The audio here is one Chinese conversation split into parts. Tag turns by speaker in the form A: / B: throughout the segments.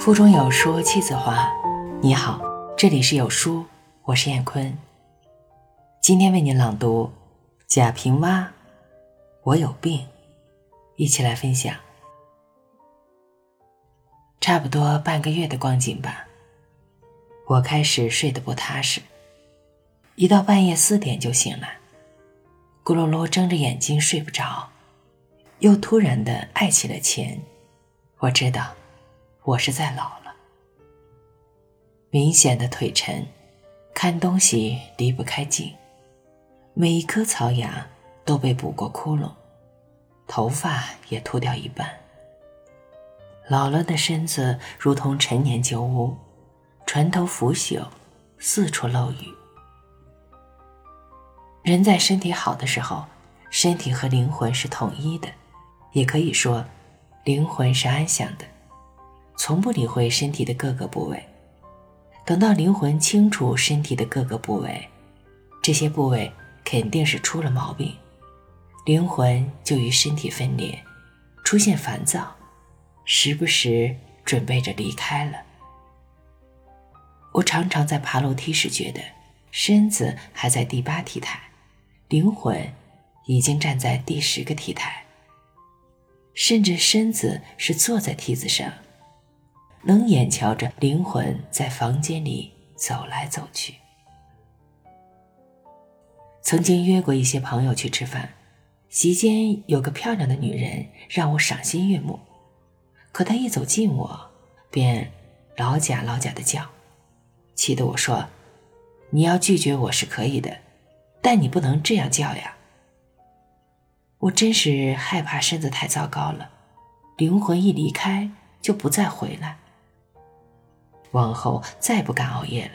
A: 腹中有书气自华。你好，这里是有书，我是燕坤。今天为您朗读贾平凹《我有病》，一起来分享。差不多半个月的光景吧，我开始睡得不踏实，一到半夜四点就醒了，咕噜噜睁着眼睛睡不着，又突然的爱起了钱。我知道。我是在老了，明显的腿沉，看东西离不开镜，每一颗槽牙都被补过窟窿，头发也秃掉一半。老了的身子如同陈年旧屋，船头腐朽，四处漏雨。人在身体好的时候，身体和灵魂是统一的，也可以说，灵魂是安详的。从不理会身体的各个部位，等到灵魂清楚身体的各个部位，这些部位肯定是出了毛病，灵魂就与身体分裂，出现烦躁，时不时准备着离开了。我常常在爬楼梯时觉得，身子还在第八梯台，灵魂已经站在第十个梯台，甚至身子是坐在梯子上。能眼瞧着灵魂在房间里走来走去。曾经约过一些朋友去吃饭，席间有个漂亮的女人让我赏心悦目，可她一走近我，便老假老假的叫，气得我说：“你要拒绝我是可以的，但你不能这样叫呀。”我真是害怕身子太糟糕了，灵魂一离开就不再回来。往后再不敢熬夜了，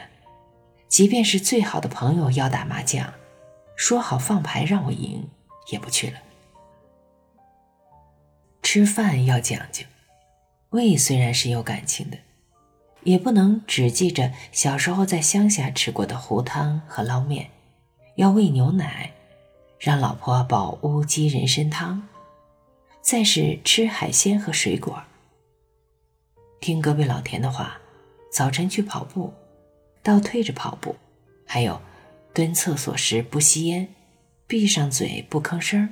A: 即便是最好的朋友要打麻将，说好放牌让我赢，也不去了。吃饭要讲究，胃虽然是有感情的，也不能只记着小时候在乡下吃过的糊汤和捞面，要喂牛奶，让老婆煲乌鸡人参汤，再是吃海鲜和水果。听隔壁老田的话。早晨去跑步，倒退着跑步，还有蹲厕所时不吸烟，闭上嘴不吭声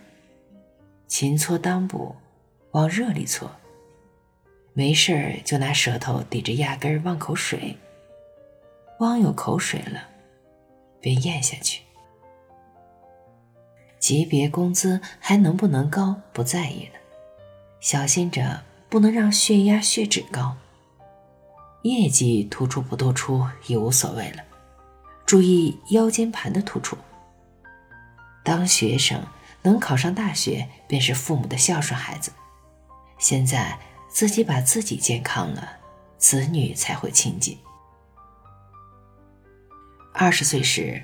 A: 勤搓裆部，往热里搓。没事儿就拿舌头抵着压根儿口水，汪有口水了，便咽下去。级别工资还能不能高不在意了，小心着不能让血压血脂高。业绩突出不突出已无所谓了，注意腰间盘的突出。当学生能考上大学，便是父母的孝顺孩子。现在自己把自己健康了，子女才会亲近。二十岁时，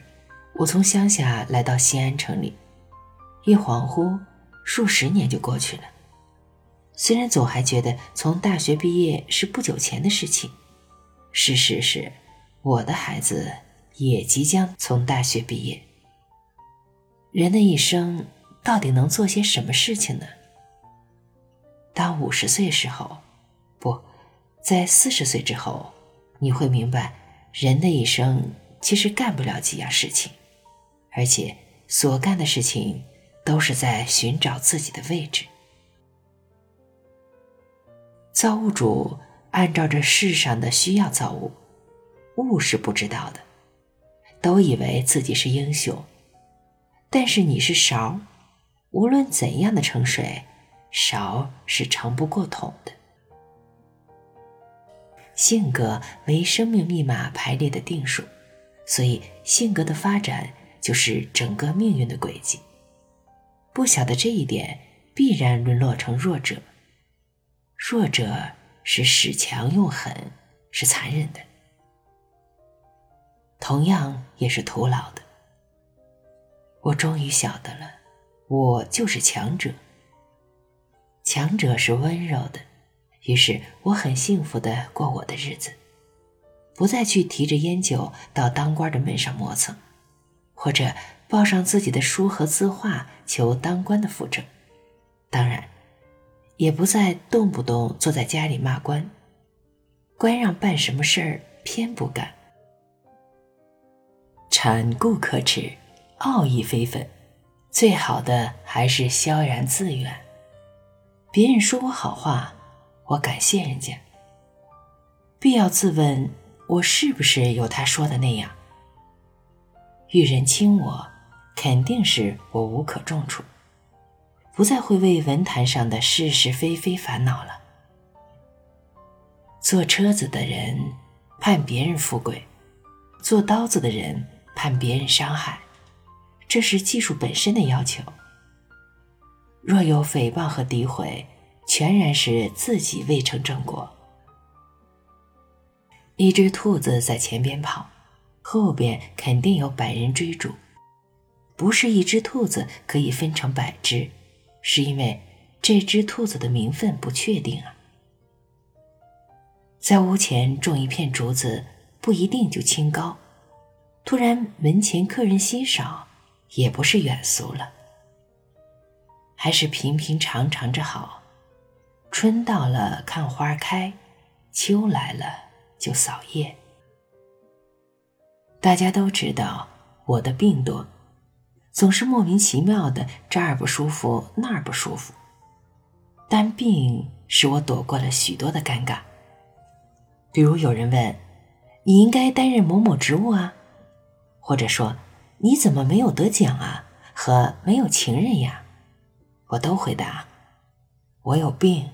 A: 我从乡下来到西安城里，一恍惚，数十年就过去了。虽然总还觉得从大学毕业是不久前的事情。事实是，我的孩子也即将从大学毕业。人的一生到底能做些什么事情呢？当五十岁时候，不在四十岁之后，你会明白，人的一生其实干不了几样事情，而且所干的事情都是在寻找自己的位置。造物主。按照这世上的需要造物，物是不知道的，都以为自己是英雄，但是你是勺，无论怎样的盛水，勺是盛不过桶的。性格为生命密码排列的定数，所以性格的发展就是整个命运的轨迹。不晓得这一点，必然沦落成弱者。弱者。是使强用狠，是残忍的，同样也是徒劳的。我终于晓得了，我就是强者。强者是温柔的，于是我很幸福的过我的日子，不再去提着烟酒到当官的门上磨蹭，或者抱上自己的书和字画求当官的扶正。当然。也不再动不动坐在家里骂官，官让办什么事儿偏不干。产固可耻，傲意非分，最好的还是萧然自远。别人说我好话，我感谢人家。必要自问，我是不是有他说的那样？遇人轻我，肯定是我无可重处，不再会为文坛上的是是非非烦恼了。做车子的人盼别人富贵，做刀子的人盼别人伤害，这是技术本身的要求。若有诽谤和诋毁，全然是自己未成正果。一只兔子在前边跑，后边肯定有百人追逐。不是一只兔子可以分成百只，是因为这只兔子的名分不确定啊。在屋前种一片竹子，不一定就清高；突然门前客人稀少，也不是远俗了。还是平平常常着好，春到了看花开，秋来了就扫叶。大家都知道我的病多，总是莫名其妙的这儿不舒服那儿不舒服，但病使我躲过了许多的尴尬。比如有人问：“你应该担任某某职务啊？”或者说：“你怎么没有得奖啊？”和“没有情人呀？”我都回答：“我有病。”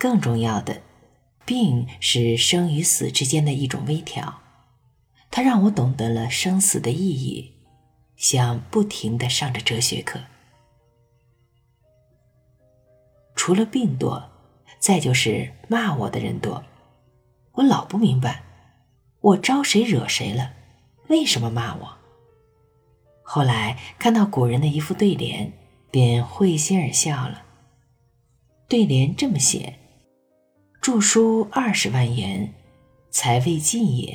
A: 更重要的，病是生与死之间的一种微调，它让我懂得了生死的意义，像不停的上着哲学课。除了病多，再就是骂我的人多，我老不明白，我招谁惹谁了，为什么骂我？后来看到古人的一副对联，便会心而笑了。对联这么写：“著书二十万言，才未尽也；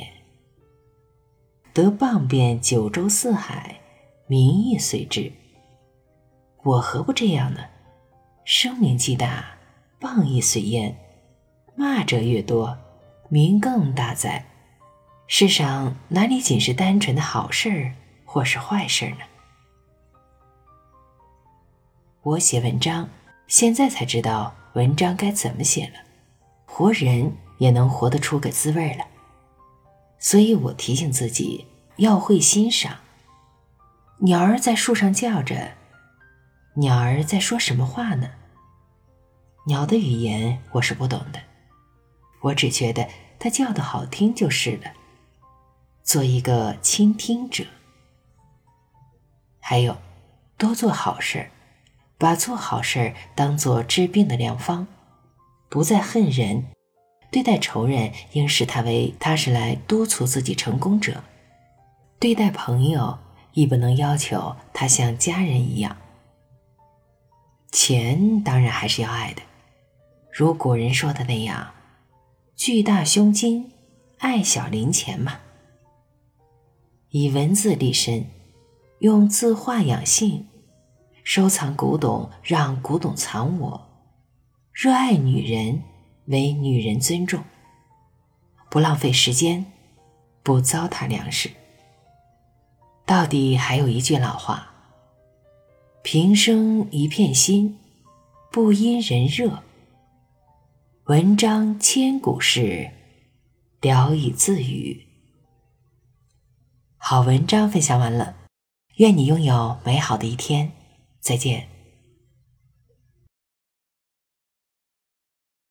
A: 得棒遍九州四海，民亦随之。”我何不这样呢？声名既大，谤亦随焉。骂者越多，名更大哉！世上哪里仅是单纯的好事儿？或是坏事儿呢？我写文章，现在才知道文章该怎么写了，活人也能活得出个滋味了。所以我提醒自己要会欣赏。鸟儿在树上叫着，鸟儿在说什么话呢？鸟的语言我是不懂的，我只觉得它叫的好听就是了。做一个倾听者。还有，多做好事儿，把做好事儿当做治病的良方，不再恨人，对待仇人应视他为他是来督促自己成功者，对待朋友亦不能要求他像家人一样。钱当然还是要爱的，如古人说的那样，“巨大胸襟，爱小零钱”嘛。以文字立身。用字画养性，收藏古董，让古董藏我；热爱女人，为女人尊重；不浪费时间，不糟蹋粮食。到底还有一句老话：“平生一片心，不因人热。”文章千古事，聊以自语。好文章分享完了。愿你拥有美好的一天，再见。